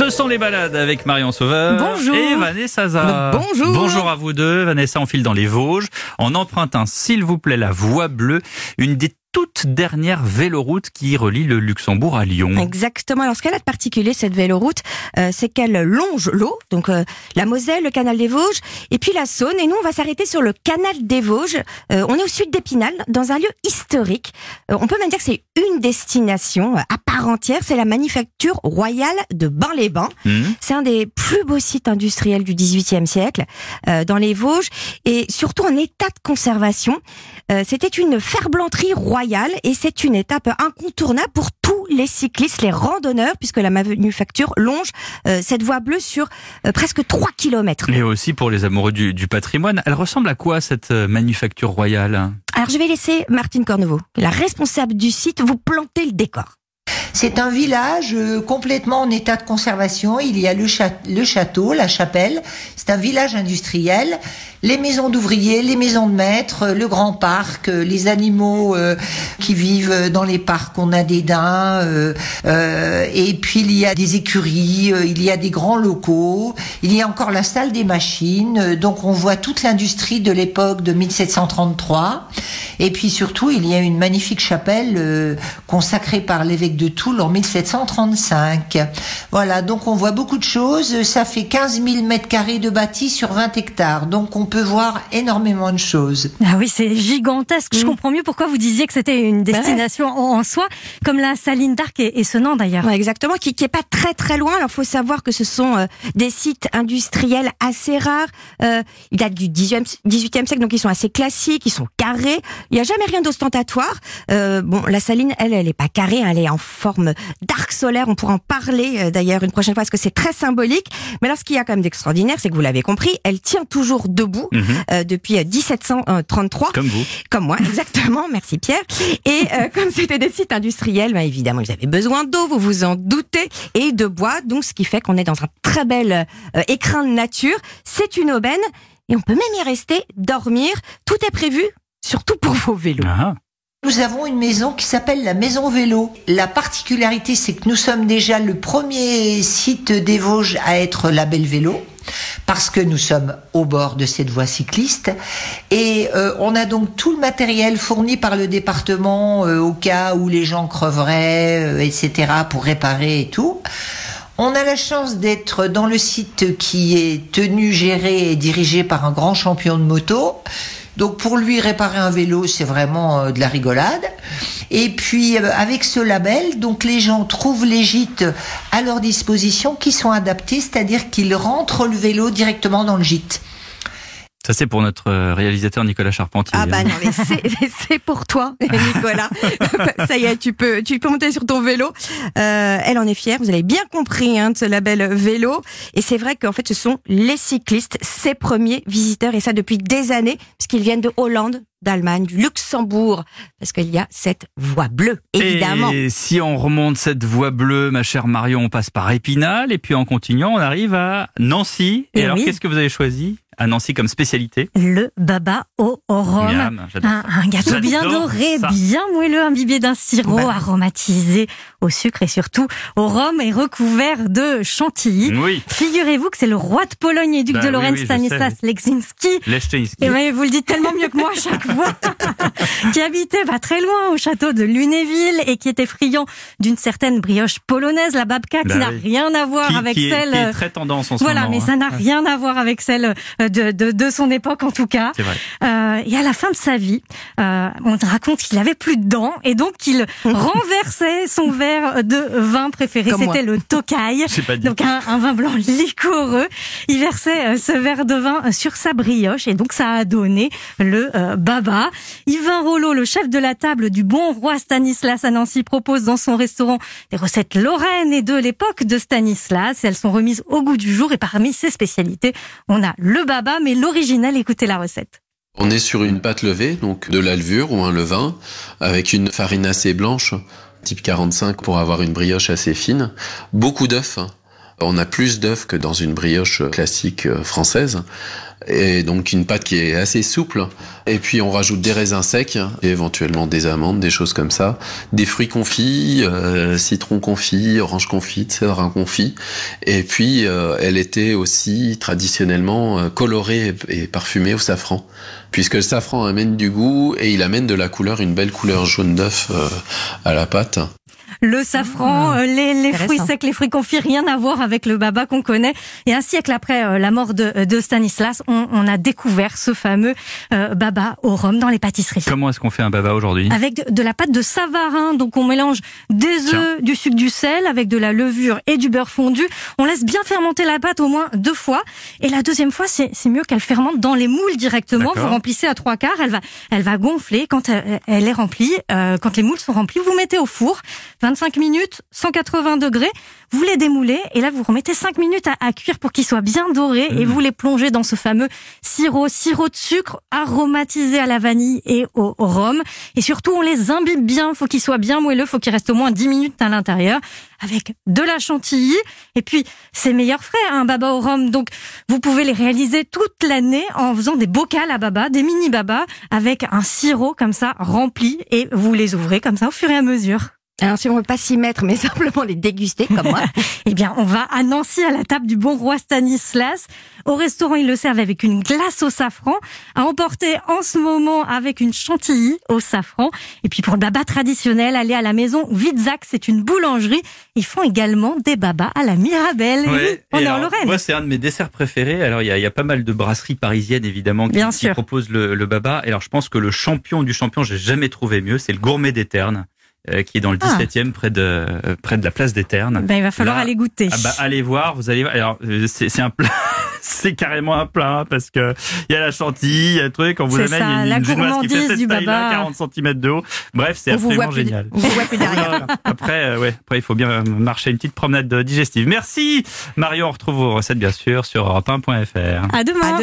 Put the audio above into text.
Ce sont les balades avec Marion Sauveur Bonjour. et Vanessa Zah. Bonjour. Bonjour à vous deux. Vanessa enfile dans les Vosges en empruntant, s'il vous plaît, la voie bleue, une des toutes dernières véloroutes qui relie le Luxembourg à Lyon. Exactement. Alors, ce qu'elle a de particulier, cette véloroute, euh, c'est qu'elle longe l'eau, donc euh, la Moselle, le canal des Vosges, et puis la Saône. Et nous, on va s'arrêter sur le canal des Vosges. Euh, on est au sud d'Épinal, dans un lieu historique. Euh, on peut même dire que c'est une destination euh, à part entière. C'est la manufacture royale de Bain-les-Bains. Hmm. C'est un des plus beaux sites industriels du XVIIIe siècle euh, dans les Vosges et surtout en état de conservation. Euh, C'était une ferblanterie royale et c'est une étape incontournable pour tous les cyclistes, les randonneurs, puisque la manufacture longe euh, cette voie bleue sur euh, presque 3 kilomètres. Et aussi pour les amoureux du, du patrimoine. Elle ressemble à quoi cette euh, manufacture royale? Alors je vais laisser Martine Cornevaux, la responsable du site, vous planter le décor. C'est un village euh, complètement en état de conservation. Il y a le, château, la chapelle. C'est un village industriel. Les maisons d'ouvriers, les maisons de maîtres, euh, le grand parc, euh, les animaux qui vivent dans les parcs. On a des daims. et puis il y a des écuries. il y a des grands locaux. Il y a encore la salle des machines. donc on voit toute l'industrie de l'époque de 1733. Et puis surtout, il y a une magnifique chapelle consacrée par l'évêque de Toul en 1735. Voilà, donc on voit beaucoup de choses. Ça fait 15 000 mètres carrés de bâti sur 20 hectares. Donc on peut voir énormément de choses. Ah oui, c'est gigantesque. Je comprends mieux pourquoi vous disiez que c'était une destination en, en soi, comme la Saline d'Arc et, et Senan d'ailleurs. Ouais, exactement, qui, qui est pas très très loin. Alors, faut savoir que ce sont euh, des sites industriels assez rares. Euh, ils datent du 18e, 18e siècle, donc ils sont assez classiques, ils sont carrés. Il n'y a jamais rien d'ostentatoire. Euh, bon, la saline, elle, elle est pas carrée, hein, elle est en forme d'arc solaire. On pourra en parler euh, d'ailleurs une prochaine fois parce que c'est très symbolique. Mais alors, ce qu'il y a quand même d'extraordinaire, c'est que vous l'avez compris, elle tient toujours debout Mhm. euh, depuis euh, 1733 Comme vous. comme moi, exactement. Merci Pierre. Et euh, comme c'était des sites industriels, bah, évidemment, ils avaient besoin d'eau, vous vous en doutez, et de bois. Donc, ce qui fait qu'on est dans un très bel euh, écrin de nature. C'est une aubaine et on peut même y rester, dormir. Tout est prévu, surtout pour vos vélos. Ah. Nous avons une maison qui s'appelle la Maison Vélo. La particularité, c'est que nous sommes déjà le premier site des Vosges à être label vélo. Parce que nous sommes au bord de cette voie cycliste et euh, on a donc tout le matériel fourni par le département euh, au cas où les gens creveraient, euh, etc. pour réparer et tout. On a la chance d'être dans le site qui est tenu, géré et dirigé par un grand champion de moto. Donc pour lui réparer un vélo, c'est vraiment euh, de la rigolade. Et puis euh, avec ce label, donc les gens trouvent les gîtes à leur disposition qui sont adaptés, c'est-à-dire qu'ils rentrent le vélo directement dans le gîte. Ça c'est pour notre euh, réalisateur Nicolas Charpentier. Ah bah hein. non, mais c'est- pour toi, Nicolas. Ça y est, tu peux, tu peux monter sur ton vélo. Euh, elle en est fière. Vous avez bien compris hein, de ce label vélo. Et c'est vrai qu'en fait, ce sont les cyclistes, ses premiers visiteurs, et ça depuis des années, puisqu'ils viennent de Hollande, d'Allemagne, du Luxembourg, parce qu'il y a cette voie bleue, évidemment. Et si on remonte cette voie bleue, ma chère Marion, on passe par Épinal et puis en continuant, on arrive à Nancy. Et, Eh alors, oui. qu'est-ce que vous avez choisi? À Nancy comme spécialité Le baba au au rhum. Miam, Un, un gâteau bien doré, ça. bien moelleux, imbibé d'un sirop Bah. aromatisé au sucre et surtout au rhum et recouvert de chantilly. Oui, Figurez-vous que c'est le roi de Pologne et duc Bah de Lorraine oui, Stanislas Leczinski Leszczyński. Et ben, vous le dites tellement mieux que moi à chaque fois. qui habitait pas très loin au château de Lunéville et qui était friand d'une certaine brioche polonaise, la babka, Bah qui n'a oui. rien à voir qui, avec qui est, celle. qui est très tendance en ce Voilà, moment. mais hein. ça n'a rien à voir avec celle euh, de, de, de son époque en tout cas. C'est vrai. Euh, et à la fin de sa vie, euh, on raconte qu'il avait plus de dents et donc qu'il renversait son verre de vin préféré. Comme moi. C'était le Tokai. J'ai pas dit. Donc un, un vin blanc liquoreux. Il versait euh, ce verre de vin sur sa brioche et donc ça a donné le euh, baba. Yvain Rollo, le chef de la table du bon roi Stanislas à Nancy, propose dans son restaurant des recettes lorraines et de l'époque de Stanislas. Elles sont remises au goût du jour et parmi ses spécialités, on a le mais l'original, écoutez la recette. On est sur une pâte levée, donc de la levure ou un levain, avec une farine assez blanche, type 45 pour avoir une brioche assez fine, beaucoup d'œufs, On a plus d'œufs que dans une brioche classique euh, française. Et donc une pâte qui est assez souple. Et puis on rajoute des raisins secs, et éventuellement des amandes, des choses comme ça. Des fruits confits, euh, citron confit, orange confit, cédrin confit. Et puis euh, elle était aussi traditionnellement euh, colorée et parfumée au safran. Puisque le safran amène du goût et il amène de la couleur, une belle couleur jaune d'œuf euh, à la pâte. Le safran, Ah, euh, les, les fruits secs, les fruits confits, rien à voir avec le baba qu'on connaît. Et un siècle après euh, la mort de, de Stanislas, on, on a découvert ce fameux euh, baba au rhum dans les pâtisseries. Comment est-ce qu'on fait un baba aujourd'hui? Avec de, de la pâte de Savarin, donc on mélange des œufs, du sucre, du sel, avec de la levure et du beurre fondu. On laisse bien fermenter la pâte au moins deux fois, et la deuxième fois, c'est mieux qu'elle fermente dans les moules directement. Vous remplissez à trois quarts, elle va, elle va gonfler quand elle, elle est remplie. Euh, quand les moules sont remplis, vous mettez au four, 25 minutes, 180 degrés. Vous les démoulez et là vous remettez 5 minutes à, cuire pour qu'ils soient bien dorés et vous les plongez dans ce fameux sirop, sirop de sucre aromatisé à la vanille et au, rhum. Et surtout on les imbibe bien, faut qu'ils soient bien moelleux, faut qu'ils restent au moins 10 minutes à l'intérieur avec de la chantilly et puis c'est meilleur frais un baba au rhum. Donc vous pouvez les réaliser toute l'année en faisant des bocals à baba, des mini baba avec un sirop comme ça rempli et vous les ouvrez comme ça au fur et à mesure. Alors si on veut pas s'y mettre, mais simplement les déguster comme moi. Eh bien, on va à Nancy à la table du bon roi Stanislas. Au restaurant, ils le servent avec une glace au safran, à emporter en ce moment avec une chantilly au safran. Et puis pour le baba traditionnel, aller à la maison Witzac, c'est une boulangerie. Ils font également des babas à la Mirabelle. Ouais. oui, on Et est en Lorraine. Moi, c'est un de mes desserts préférés. Alors, il y a, il y a pas mal de brasseries parisiennes, évidemment, qui, Bien qui proposent le, le baba. Et alors, je pense que le champion du champion, j'ai jamais trouvé mieux, c'est le gourmet des Ternes, euh, qui est dans le Ah. 17e, près de, euh, près de la place des Ternes. Ben, il va falloir Là, aller goûter. Ah bah, allez voir, vous allez voir. Alors, euh, c'est un plat, c'est carrément un plat, hein, parce que il y a la chantilly, il y a le truc, on vous amène, il y ça, a une, une qui fait cette taille-là, baba. 40 cm de haut. Bref, c'est On absolument plus, génial. on vous voit plus derrière. Après, euh, ouais, après, il faut bien marcher une petite promenade digestive. Merci, Marion. On retrouve vos recettes, bien sûr, sur europe1.fr. À demain.